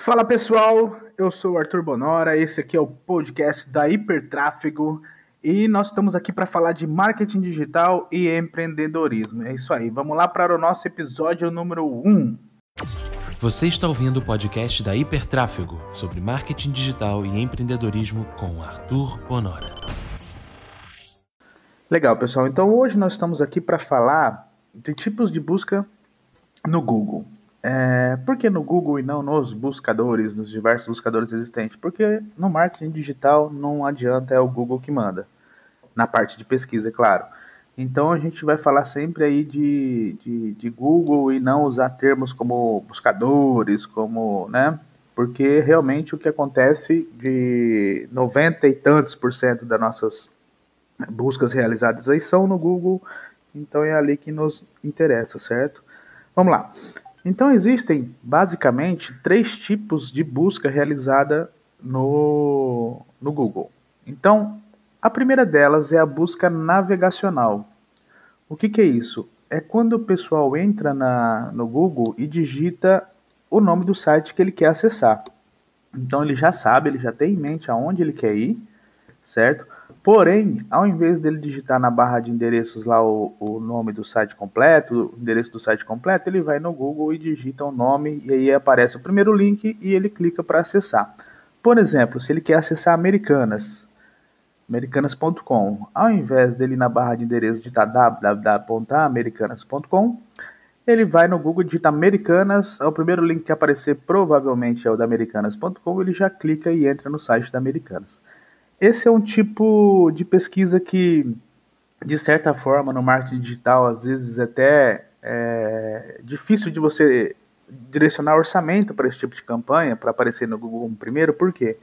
Fala pessoal, eu sou o Arthur Bonora, esse aqui é o podcast da Hipertráfego e nós estamos aqui para falar de marketing digital e empreendedorismo. É isso aí, vamos lá para o nosso episódio número 1. Você está ouvindo o podcast da Hipertráfego sobre marketing digital e empreendedorismo com Arthur Bonora. Legal, pessoal. Então hoje nós estamos aqui para falar de tipos de busca no Google. É, por que no Google e não nos buscadores, nos diversos buscadores existentes? Porque no marketing digital não adianta, é o Google que manda. Na parte de pesquisa, é claro. Então a gente vai falar sempre aí de, de, de Google e não usar termos como buscadores, como, né? Porque realmente o que acontece de 90 e tantos por cento das nossas buscas realizadas aí são no Google, então é ali que nos interessa, certo? Vamos lá. Então existem basicamente três tipos de busca realizada no, no Google. Então, a primeira delas é a busca navegacional. O que, que é isso? É quando o pessoal entra na, no Google e digita o nome do site que ele quer acessar. Então ele já sabe, ele já tem em mente aonde ele quer ir, certo? Porém, ao invés dele digitar na barra de endereços lá o, o nome do site completo, o endereço do site completo, ele vai no Google e digita o nome e aí aparece o primeiro link e ele clica para acessar. Por exemplo, se ele quer acessar Americanas, americanas.com, ao invés dele na barra de endereço digitar www.americanas.com, ele vai no Google, digita Americanas, o primeiro link que aparecer provavelmente é o da americanas.com, ele já clica e entra no site da Americanas. Esse é um tipo de pesquisa que, de certa forma, no marketing digital, às vezes é até é difícil de você direcionar orçamento para esse tipo de campanha, para aparecer no Google primeiro, por quê?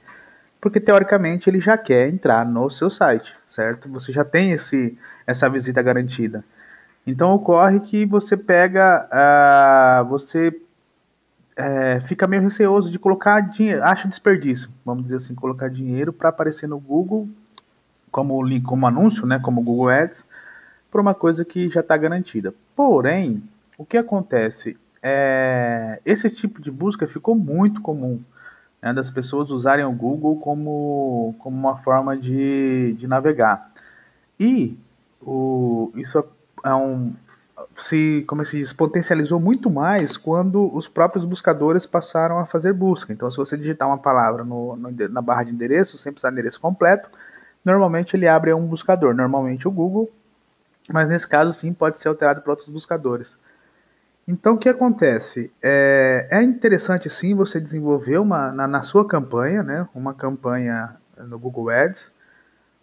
Porque teoricamente ele já quer entrar no seu site, certo? Você já tem esse, essa visita garantida. Então ocorre que você pega, uh, você é, fica meio receoso de colocar dinheiro, acha desperdício, vamos dizer assim, colocar dinheiro para aparecer no Google como link, como anúncio, né, como Google Ads, por uma coisa que já está garantida. Porém, o que acontece é esse tipo de busca ficou muito comum né, das pessoas usarem o Google como, como uma forma de, de navegar. E o, isso é um, se, como se diz, potencializou muito mais quando os próprios buscadores passaram a fazer busca. Então, se você digitar uma palavra no, no, na barra de endereço, sem precisar de endereço completo, normalmente ele abre um buscador, normalmente o Google, mas nesse caso sim pode ser alterado por outros buscadores. Então, o que acontece? É, é interessante sim você desenvolver uma, na, na sua campanha, né, uma campanha no Google Ads,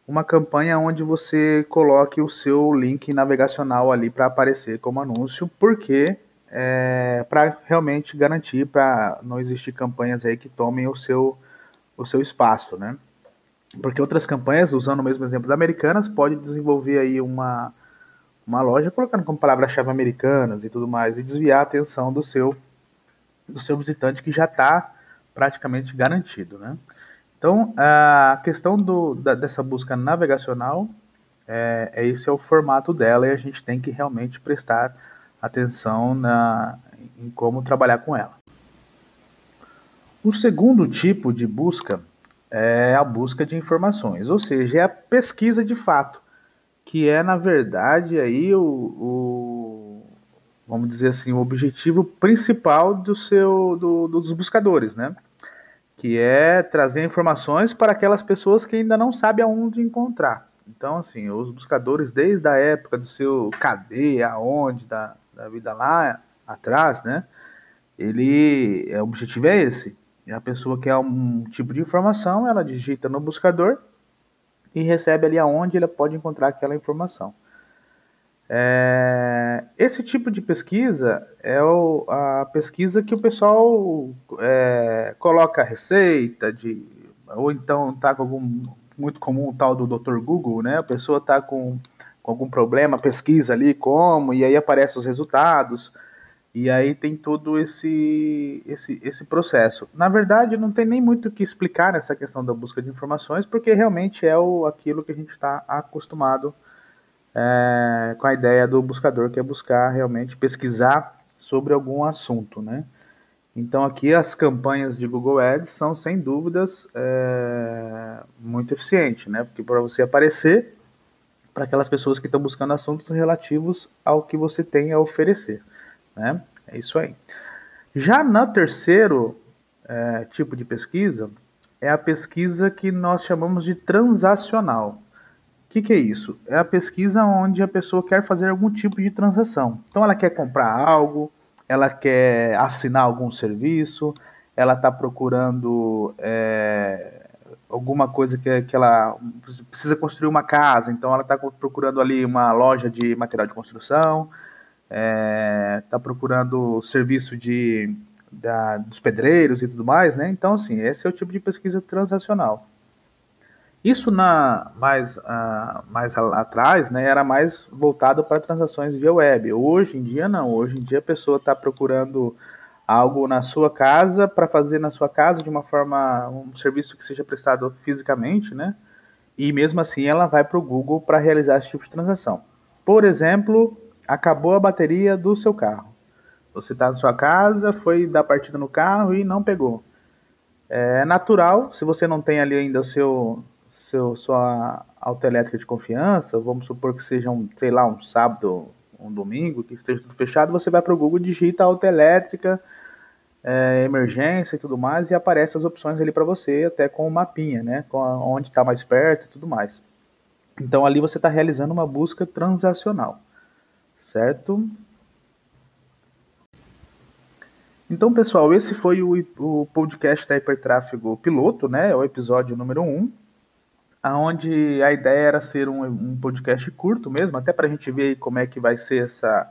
uma campanha onde você coloque o seu link navegacional ali para aparecer como anúncio, porque é, para realmente garantir para não existir campanhas aí que tomem o seu o seu espaço, né? Porque outras campanhas, usando o mesmo exemplo da Americanas, pode desenvolver aí uma uma loja colocando como palavra-chave Americanas e tudo mais e desviar a atenção do seu do seu visitante que já está praticamente garantido, né? Então, a questão do, da, dessa busca navegacional, é, é, esse é o formato dela e a gente tem que realmente prestar atenção na, em como trabalhar com ela. O segundo tipo de busca é a busca de informações, ou seja, é a pesquisa de fato, que é na verdade aí o, o vamos dizer assim o objetivo principal do seu do, dos buscadores, né? Que é trazer informações para aquelas pessoas que ainda não sabem aonde encontrar. Então, assim, os buscadores, desde a época do seu cadê, aonde, da, da vida lá atrás, né? Ele, é, o objetivo é esse. A pessoa quer um tipo de informação, ela digita no buscador e recebe ali aonde ela pode encontrar aquela informação. É, esse tipo de pesquisa é o, a pesquisa que o pessoal é, coloca receita de ou então tá com algum muito comum o tal do Dr. Google, né? A pessoa tá com, com algum problema, pesquisa ali como e aí aparecem os resultados e aí tem todo esse esse esse processo. Na verdade, não tem nem muito o que explicar nessa questão da busca de informações, porque realmente é o aquilo que a gente está acostumado é, com a ideia do buscador, que é buscar realmente pesquisar sobre algum assunto, né? Então aqui as campanhas de Google Ads são sem dúvidas é, muito eficientes, né? Porque para você aparecer para aquelas pessoas que estão buscando assuntos relativos ao que você tem a oferecer, né? É isso aí. Já no terceiro é, tipo de pesquisa é a pesquisa que nós chamamos de transacional. Que, que é isso? É a pesquisa onde a pessoa quer fazer algum tipo de transação. Então ela quer comprar algo, ela quer assinar algum serviço, ela está procurando é, alguma coisa que, que ela precisa construir uma casa, então ela está procurando ali uma loja de material de construção, está é, tá procurando serviço de, da, dos pedreiros e tudo mais, né? Então, assim, esse é o tipo de pesquisa transacional. Isso na mais, uh, mais atrás né, era mais voltado para transações via web. Hoje em dia não. Hoje em dia a pessoa está procurando algo na sua casa para fazer na sua casa de uma forma um serviço que seja prestado fisicamente, né? E mesmo assim ela vai para o Google para realizar esse tipo de transação. Por exemplo, acabou a bateria do seu carro. Você está na sua casa, foi dar partida no carro e não pegou. É natural, se você não tem ali ainda o seu seu, sua autoelétrica de confiança, vamos supor que seja um, sei lá, um sábado, um domingo, que esteja tudo fechado, você vai para o Google, digita autoelétrica, é, emergência e tudo mais, e aparece as opções ali para você, até com o mapinha, né? Com a, onde está mais perto e tudo mais. Então ali você está realizando uma busca transacional, certo? Então, pessoal, esse foi o, o podcast da Hipertráfego Piloto, né? O episódio número 1 aonde a ideia era ser um, um podcast curto mesmo, até para a gente ver como é que vai ser essa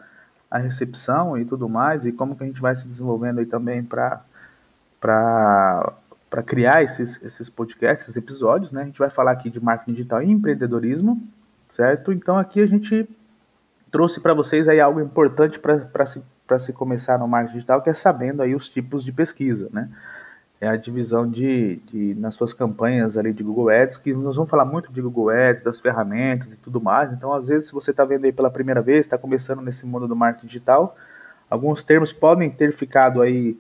a recepção e tudo mais, e como que a gente vai se desenvolvendo aí também para para criar esses, esses podcasts, esses episódios, né? A gente vai falar aqui de marketing digital e empreendedorismo, certo? Então aqui a gente trouxe para vocês aí algo importante para se, se começar no marketing digital, que é sabendo aí os tipos de pesquisa, né? É a divisão de, de, nas suas campanhas ali de Google Ads, que nós vamos falar muito de Google Ads, das ferramentas e tudo mais. Então, às vezes, se você está vendo aí pela primeira vez, está começando nesse mundo do marketing digital, alguns termos podem ter ficado aí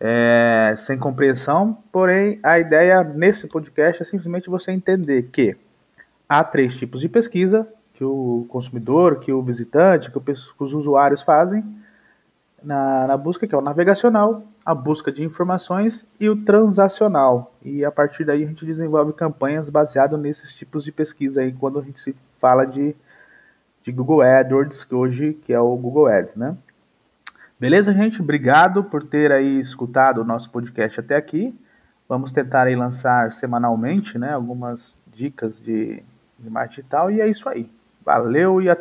é, sem compreensão, porém, a ideia nesse podcast é simplesmente você entender que há três tipos de pesquisa que o consumidor, que o visitante, que, os usuários fazem na, na busca, que é o navegacional, a busca de informações e o transacional. E a partir daí a gente desenvolve campanhas baseadas nesses tipos de pesquisa aí quando a gente se fala de, de Google AdWords, que hoje que é o Google Ads, né? Beleza, gente? Obrigado por ter aí escutado o nosso podcast até aqui. Vamos tentar aí lançar semanalmente, né, algumas dicas de, de marketing e tal. E é isso aí. Valeu e até